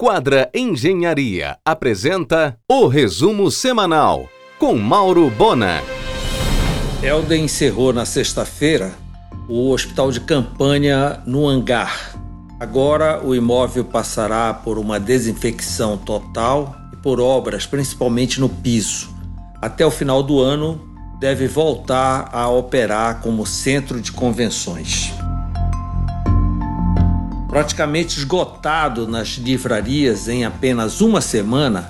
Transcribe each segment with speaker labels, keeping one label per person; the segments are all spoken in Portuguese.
Speaker 1: Quadra Engenharia apresenta o resumo semanal com Mauro Bona.
Speaker 2: Helder encerrou na sexta-feira o hospital de campanha no hangar. Agora o imóvel passará por uma desinfecção total e por obras, principalmente no piso. Até o final do ano, deve voltar a operar como centro de convenções. Praticamente esgotado nas livrarias em apenas uma semana,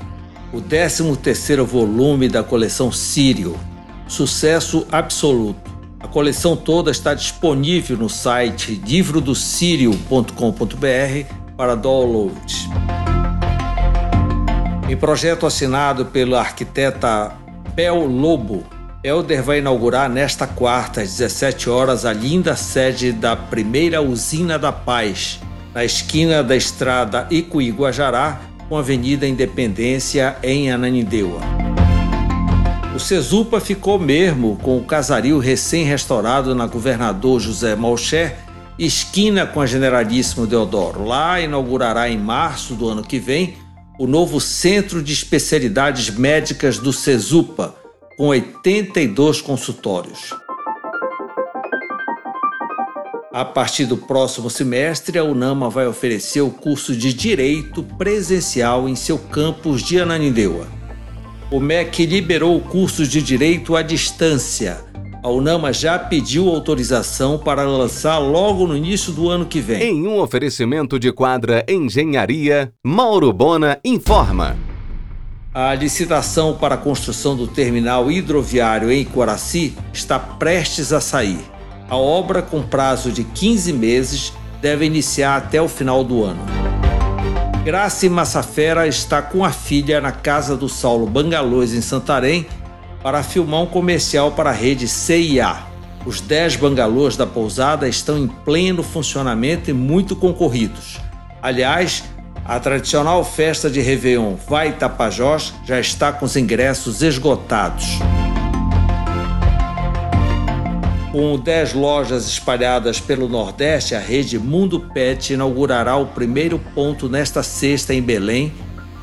Speaker 2: o 13º volume da coleção Sírio, sucesso absoluto. A coleção toda está disponível no site livrodocirio.com.br para download. Em projeto assinado pela arquiteta Pel Lobo, Helder vai inaugurar nesta quarta, às 17 horas, a linda sede da primeira usina da paz, na esquina da estrada Icuí-Guajará, com a Avenida Independência, em Ananindeua. O Cesupa ficou mesmo com o casario recém-restaurado na Governador José Malcher, esquina com a Generalíssimo Deodoro. Lá inaugurará em março do ano que vem o novo Centro de Especialidades Médicas do Cesupa, com 82 consultórios. A partir do próximo semestre, a UNAMA vai oferecer o curso de Direito presencial em seu campus de Ananindeua. O MEC liberou o curso de Direito à distância. A UNAMA já pediu autorização para lançar logo no início do ano que vem.
Speaker 1: Em um oferecimento de quadra Engenharia, Mauro Bona informa.
Speaker 2: A licitação para a construção do terminal hidroviário em Coraci está prestes a sair. A obra, com prazo de 15 meses, deve iniciar até o final do ano. Grace Massafera está com a filha na casa do Saulo Bangalôs, em Santarém, para filmar um comercial para a rede CIA. Os 10 bangalôs da pousada estão em pleno funcionamento e muito concorridos. Aliás, a tradicional festa de Réveillon Vai Tapajós já está com os ingressos esgotados. Com 10 lojas espalhadas pelo Nordeste, a rede Mundo Pet inaugurará o primeiro ponto nesta sexta em Belém,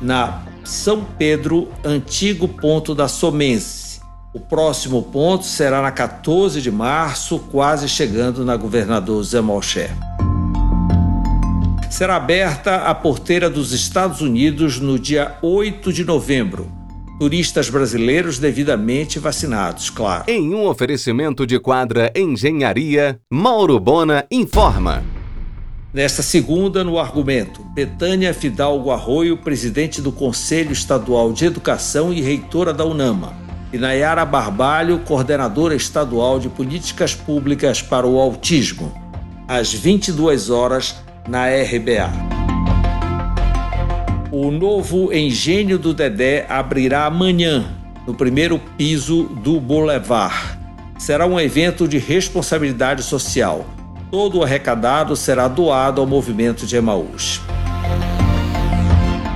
Speaker 2: na São Pedro, antigo ponto da Somense. O próximo ponto será na 14 de março, quase chegando na Governador Zé Malcher. Será aberta a porteira dos Estados Unidos no dia 8 de novembro turistas brasileiros devidamente vacinados, claro.
Speaker 1: Em um oferecimento de quadra Engenharia, Mauro Bona informa.
Speaker 2: Nesta segunda, no argumento, Betânia Fidalgo Arroio, presidente do Conselho Estadual de Educação e reitora da UNAMA, e Nayara Barbalho, coordenadora estadual de políticas públicas para o autismo, às 22 horas na RBA. O novo engenho do Dedé abrirá amanhã, no primeiro piso do Boulevard. Será um evento de responsabilidade social. Todo o arrecadado será doado ao movimento de Emaús.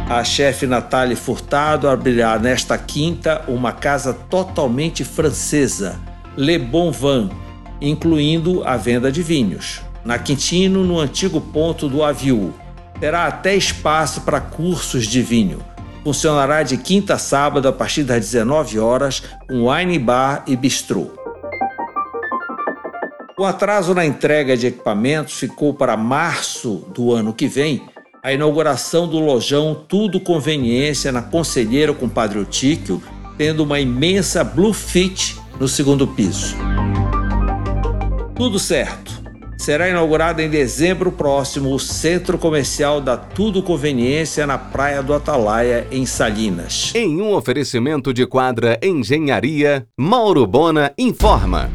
Speaker 2: A chefe Nathalie Furtado abrirá nesta quinta uma casa totalmente francesa, Le Bon Vin, incluindo a venda de vinhos. Na Quintino, no antigo ponto do Aviu, terá até espaço para cursos de vinho. Funcionará de quinta a sábado a partir das 19 horas, com wine bar e bistrô. O atraso na entrega de equipamentos ficou para março do ano que vem a inauguração do lojão Tudo Conveniência na Conselheiro com Padre Otíquio, tendo uma imensa Blue Fit no segundo piso. Tudo certo será inaugurado em dezembro próximo o Centro Comercial da Tudo Conveniência na Praia do Atalaia, em Salinas.
Speaker 1: Em um oferecimento de quadra Engenharia, Mauro Bona informa.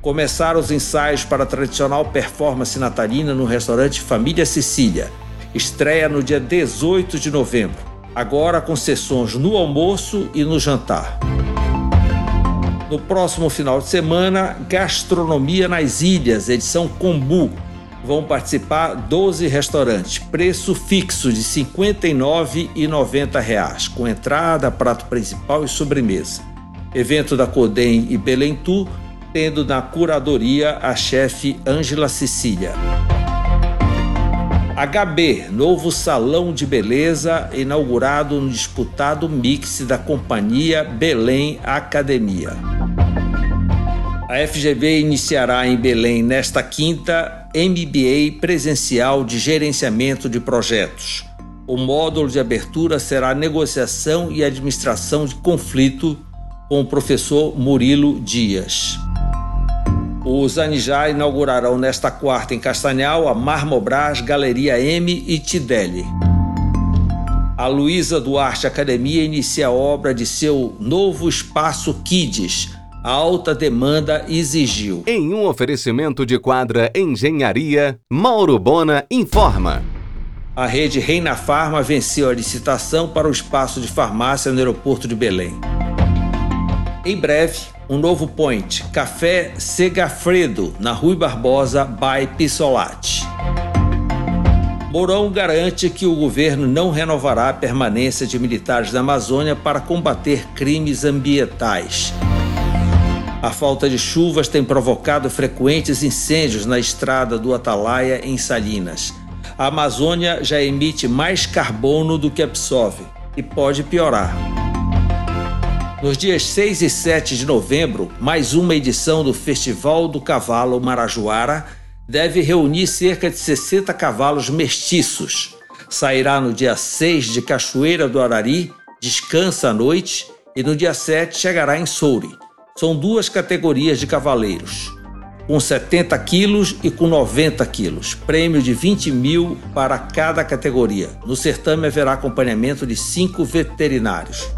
Speaker 2: Começaram os ensaios para a tradicional performance natalina no restaurante Família Sicília. Estreia no dia 18 de novembro, agora com sessões no almoço e no jantar. No próximo final de semana, Gastronomia nas Ilhas, edição Combu. Vão participar 12 restaurantes, preço fixo de R$ 59,90, com entrada, prato principal e sobremesa. Evento da Codem e Belentu, tendo na curadoria a chefe Ângela Cecília. HB, novo salão de beleza, inaugurado no disputado mix da companhia Belém Academia. A FGV iniciará em Belém nesta quinta MBA presencial de gerenciamento de projetos. O módulo de abertura será negociação e administração de conflito com o professor Murilo Dias. Os Anijá inaugurarão nesta quarta em Castanhal a Marmobras, Galeria M e Tideli. A Luísa Duarte Academia inicia a obra de seu novo espaço Kids. A alta demanda exigiu.
Speaker 1: Em um oferecimento de quadra Engenharia, Mauro Bona informa.
Speaker 2: A rede Reina Farma venceu a licitação para o espaço de farmácia no aeroporto de Belém. Em breve, um novo point, Café Segafredo, na Rui Barbosa, by Pissolati. Mourão garante que o governo não renovará a permanência de militares da Amazônia para combater crimes ambientais. A falta de chuvas tem provocado frequentes incêndios na estrada do Atalaia, em Salinas. A Amazônia já emite mais carbono do que absorve e pode piorar. Nos dias 6 e 7 de novembro, mais uma edição do Festival do Cavalo Marajoara deve reunir cerca de 60 cavalos mestiços. Sairá no dia 6 de Cachoeira do Arari, descansa à noite, e no dia 7 chegará em Soure. São duas categorias de cavaleiros, com 70 quilos e com 90 quilos. Prêmio de 20 mil para cada categoria. No certame haverá acompanhamento de cinco veterinários.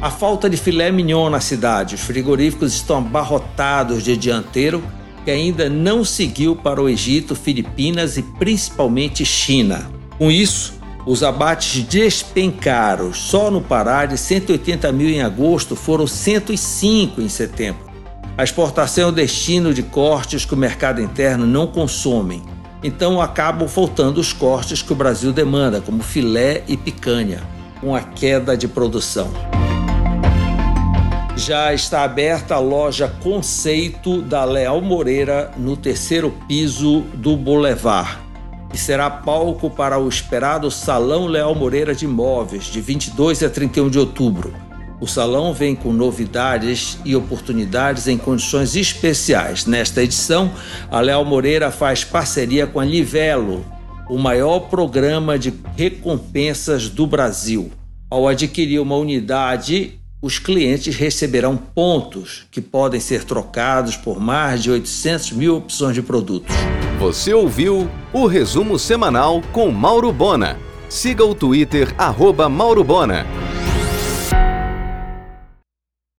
Speaker 2: A falta de filé mignon na cidade. Os frigoríficos estão abarrotados de dianteiro que ainda não seguiu para o Egito, Filipinas e principalmente China. Com isso, os abates despencaram. Só no Pará, de 180 mil em agosto, foram 105 em setembro. A exportação é o destino de cortes que o mercado interno não consome. Então acabam faltando os cortes que o Brasil demanda, como filé e picanha, com a queda de produção já está aberta a loja Conceito da Leal Moreira no terceiro piso do Boulevard e será palco para o esperado Salão Leal Moreira de Imóveis de 22 a 31 de outubro. O salão vem com novidades e oportunidades em condições especiais. Nesta edição, a Leal Moreira faz parceria com a Livelo, o maior programa de recompensas do Brasil. Ao adquirir uma unidade os clientes receberão pontos que podem ser trocados por mais de 800 mil opções de produtos.
Speaker 1: Você ouviu o resumo semanal com Mauro Bona. Siga o Twitter, arroba Mauro Bona.